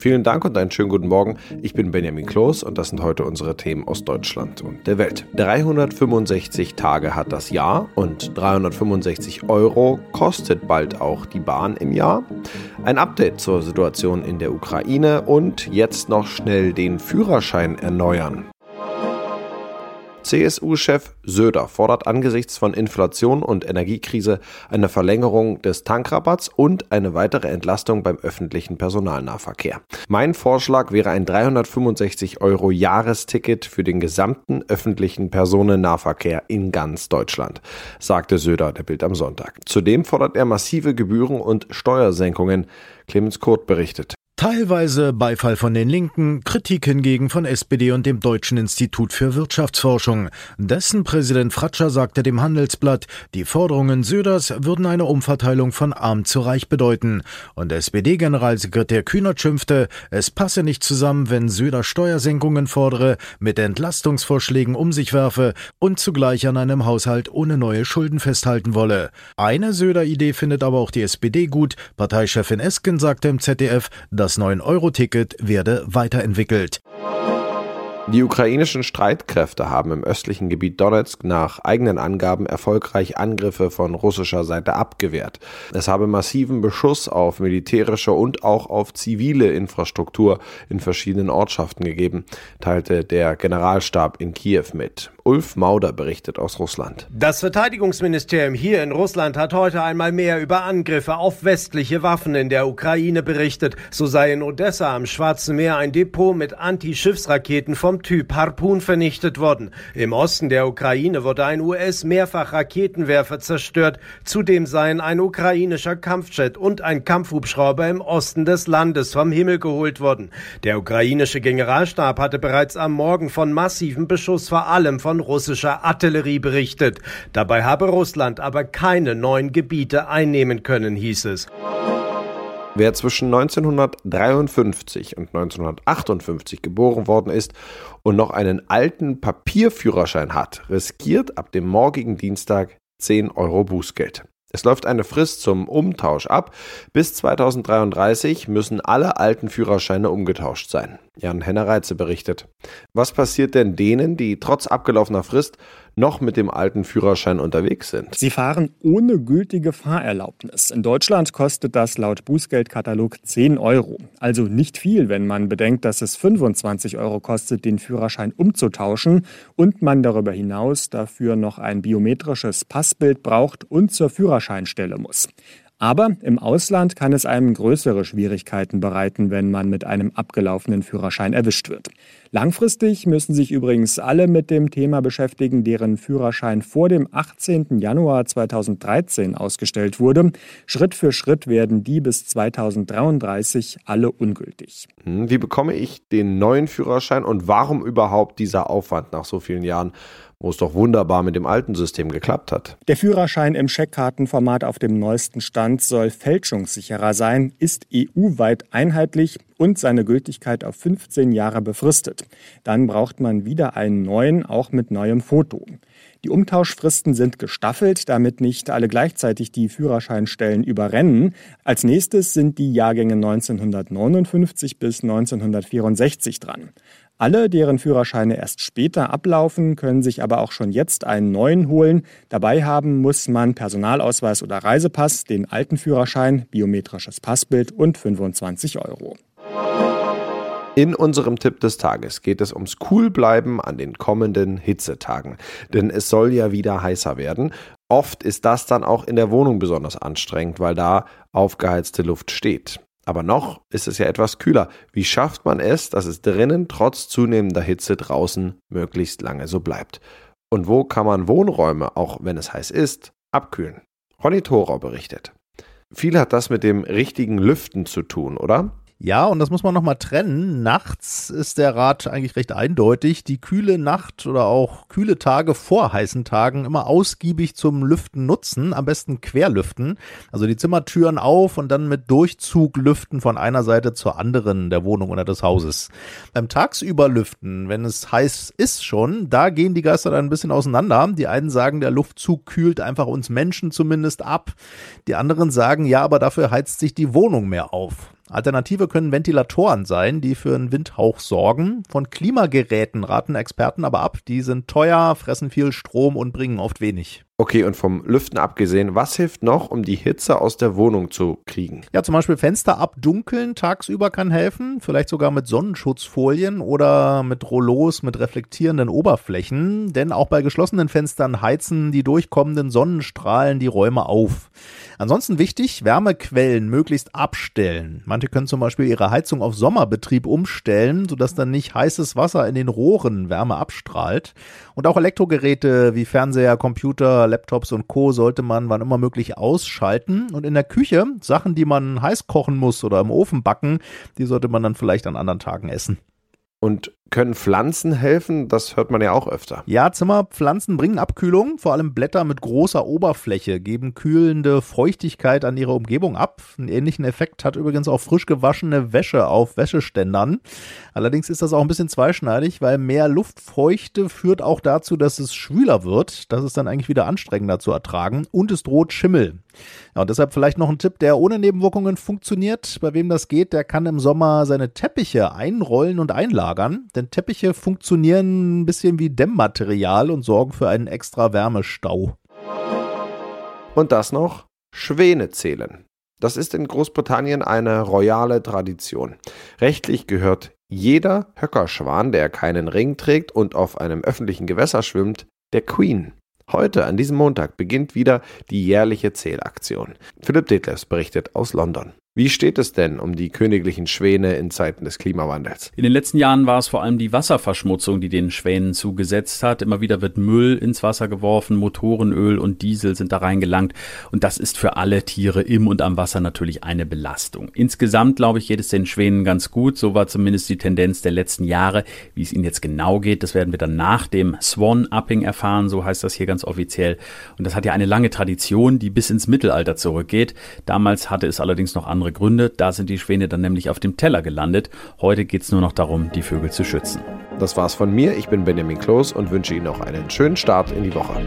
Vielen Dank und einen schönen guten Morgen. Ich bin Benjamin Kloß und das sind heute unsere Themen aus Deutschland und der Welt. 365 Tage hat das Jahr und 365 Euro kostet bald auch die Bahn im Jahr. Ein Update zur Situation in der Ukraine und jetzt noch schnell den Führerschein erneuern. CSU-Chef Söder fordert angesichts von Inflation und Energiekrise eine Verlängerung des Tankrabatts und eine weitere Entlastung beim öffentlichen Personalnahverkehr. Mein Vorschlag wäre ein 365 Euro Jahresticket für den gesamten öffentlichen Personennahverkehr in ganz Deutschland, sagte Söder der Bild am Sonntag. Zudem fordert er massive Gebühren und Steuersenkungen. Clemens Kurt berichtet. Teilweise Beifall von den Linken, Kritik hingegen von SPD und dem Deutschen Institut für Wirtschaftsforschung. Dessen Präsident Fratscher sagte dem Handelsblatt, die Forderungen Söders würden eine Umverteilung von arm zu reich bedeuten. Und SPD-Generalsekretär Kühnert schimpfte, es passe nicht zusammen, wenn Söder Steuersenkungen fordere, mit Entlastungsvorschlägen um sich werfe und zugleich an einem Haushalt ohne neue Schulden festhalten wolle. Eine Söder-Idee findet aber auch die SPD gut. Parteichefin Esken sagte im ZDF, dass das 9-Euro-Ticket werde weiterentwickelt. Die ukrainischen Streitkräfte haben im östlichen Gebiet Donetsk nach eigenen Angaben erfolgreich Angriffe von russischer Seite abgewehrt. Es habe massiven Beschuss auf militärische und auch auf zivile Infrastruktur in verschiedenen Ortschaften gegeben, teilte der Generalstab in Kiew mit. Ulf Mauder berichtet aus Russland. Das Verteidigungsministerium hier in Russland hat heute einmal mehr über Angriffe auf westliche Waffen in der Ukraine berichtet. So sei in Odessa am Schwarzen Meer ein Depot mit Anti-Schiffsraketen vom Typ Harpoon vernichtet worden. Im Osten der Ukraine wurde ein US-Mehrfach-Raketenwerfer zerstört. Zudem seien ein ukrainischer Kampfjet und ein Kampfhubschrauber im Osten des Landes vom Himmel geholt worden. Der ukrainische Generalstab hatte bereits am Morgen von massivem Beschuss vor allem von russischer Artillerie berichtet. Dabei habe Russland aber keine neuen Gebiete einnehmen können, hieß es. Wer zwischen 1953 und 1958 geboren worden ist und noch einen alten Papierführerschein hat, riskiert ab dem morgigen Dienstag 10 Euro Bußgeld. Es läuft eine Frist zum Umtausch ab. Bis 2033 müssen alle alten Führerscheine umgetauscht sein. Jan Hennereitze berichtet. Was passiert denn denen, die trotz abgelaufener Frist noch mit dem alten Führerschein unterwegs sind? Sie fahren ohne gültige Fahrerlaubnis. In Deutschland kostet das laut Bußgeldkatalog 10 Euro. Also nicht viel, wenn man bedenkt, dass es 25 Euro kostet, den Führerschein umzutauschen und man darüber hinaus dafür noch ein biometrisches Passbild braucht und zur Führerscheinstelle muss. Aber im Ausland kann es einem größere Schwierigkeiten bereiten, wenn man mit einem abgelaufenen Führerschein erwischt wird. Langfristig müssen sich übrigens alle mit dem Thema beschäftigen, deren Führerschein vor dem 18. Januar 2013 ausgestellt wurde. Schritt für Schritt werden die bis 2033 alle ungültig. Hm, wie bekomme ich den neuen Führerschein und warum überhaupt dieser Aufwand nach so vielen Jahren? wo es doch wunderbar mit dem alten System geklappt hat. Der Führerschein im Scheckkartenformat auf dem neuesten Stand soll fälschungssicherer sein, ist EU-weit einheitlich und seine Gültigkeit auf 15 Jahre befristet. Dann braucht man wieder einen neuen, auch mit neuem Foto. Die Umtauschfristen sind gestaffelt, damit nicht alle gleichzeitig die Führerscheinstellen überrennen. Als nächstes sind die Jahrgänge 1959 bis 1964 dran. Alle, deren Führerscheine erst später ablaufen, können sich aber auch schon jetzt einen neuen holen. Dabei haben muss man Personalausweis oder Reisepass, den alten Führerschein, biometrisches Passbild und 25 Euro. In unserem Tipp des Tages geht es ums Coolbleiben an den kommenden Hitzetagen. Denn es soll ja wieder heißer werden. Oft ist das dann auch in der Wohnung besonders anstrengend, weil da aufgeheizte Luft steht. Aber noch ist es ja etwas kühler. Wie schafft man es, dass es drinnen trotz zunehmender Hitze draußen möglichst lange so bleibt? Und wo kann man Wohnräume, auch wenn es heiß ist, abkühlen? Ronny Thorau berichtet. Viel hat das mit dem richtigen Lüften zu tun, oder? Ja, und das muss man nochmal trennen. Nachts ist der Rat eigentlich recht eindeutig. Die kühle Nacht oder auch kühle Tage vor heißen Tagen immer ausgiebig zum Lüften nutzen. Am besten querlüften. Also die Zimmertüren auf und dann mit Durchzug lüften von einer Seite zur anderen der Wohnung oder des Hauses. Beim Tagsüber lüften, wenn es heiß ist schon, da gehen die Geister dann ein bisschen auseinander. Die einen sagen, der Luftzug kühlt einfach uns Menschen zumindest ab. Die anderen sagen, ja, aber dafür heizt sich die Wohnung mehr auf. Alternative können Ventilatoren sein, die für einen Windhauch sorgen. Von Klimageräten raten Experten aber ab. Die sind teuer, fressen viel Strom und bringen oft wenig. Okay, und vom Lüften abgesehen, was hilft noch, um die Hitze aus der Wohnung zu kriegen? Ja, zum Beispiel Fenster abdunkeln tagsüber kann helfen, vielleicht sogar mit Sonnenschutzfolien oder mit Rollos mit reflektierenden Oberflächen, denn auch bei geschlossenen Fenstern heizen die durchkommenden Sonnenstrahlen die Räume auf. Ansonsten wichtig, Wärmequellen möglichst abstellen. Manche können zum Beispiel ihre Heizung auf Sommerbetrieb umstellen, sodass dann nicht heißes Wasser in den Rohren Wärme abstrahlt. Und auch Elektrogeräte wie Fernseher, Computer, Laptops und Co. sollte man wann immer möglich ausschalten. Und in der Küche, Sachen, die man heiß kochen muss oder im Ofen backen, die sollte man dann vielleicht an anderen Tagen essen. Und können Pflanzen helfen? Das hört man ja auch öfter. Ja, Zimmerpflanzen bringen Abkühlung. Vor allem Blätter mit großer Oberfläche geben kühlende Feuchtigkeit an ihre Umgebung ab. Einen ähnlichen Effekt hat übrigens auch frisch gewaschene Wäsche auf Wäscheständern. Allerdings ist das auch ein bisschen zweischneidig, weil mehr Luftfeuchte führt auch dazu, dass es schwüler wird. Das ist dann eigentlich wieder anstrengender zu ertragen und es droht Schimmel. Ja, und deshalb vielleicht noch ein Tipp, der ohne Nebenwirkungen funktioniert. Bei wem das geht, der kann im Sommer seine Teppiche einrollen und einlagern denn Teppiche funktionieren ein bisschen wie Dämmmaterial und sorgen für einen extra Wärmestau. Und das noch? Schwäne zählen. Das ist in Großbritannien eine royale Tradition. Rechtlich gehört jeder Höckerschwan, der keinen Ring trägt und auf einem öffentlichen Gewässer schwimmt, der Queen. Heute, an diesem Montag, beginnt wieder die jährliche Zählaktion. Philipp Detlefs berichtet aus London. Wie steht es denn um die königlichen Schwäne in Zeiten des Klimawandels? In den letzten Jahren war es vor allem die Wasserverschmutzung, die den Schwänen zugesetzt hat. Immer wieder wird Müll ins Wasser geworfen, Motorenöl und Diesel sind da reingelangt. Und das ist für alle Tiere im und am Wasser natürlich eine Belastung. Insgesamt, glaube ich, geht es den Schwänen ganz gut. So war zumindest die Tendenz der letzten Jahre. Wie es ihnen jetzt genau geht, das werden wir dann nach dem Swan-Upping erfahren. So heißt das hier ganz offiziell. Und das hat ja eine lange Tradition, die bis ins Mittelalter zurückgeht. Damals hatte es allerdings noch andere andere Gründe. Da sind die Schwäne dann nämlich auf dem Teller gelandet. Heute geht es nur noch darum, die Vögel zu schützen. Das war's von mir. Ich bin Benjamin Kloß und wünsche Ihnen noch einen schönen Start in die Woche.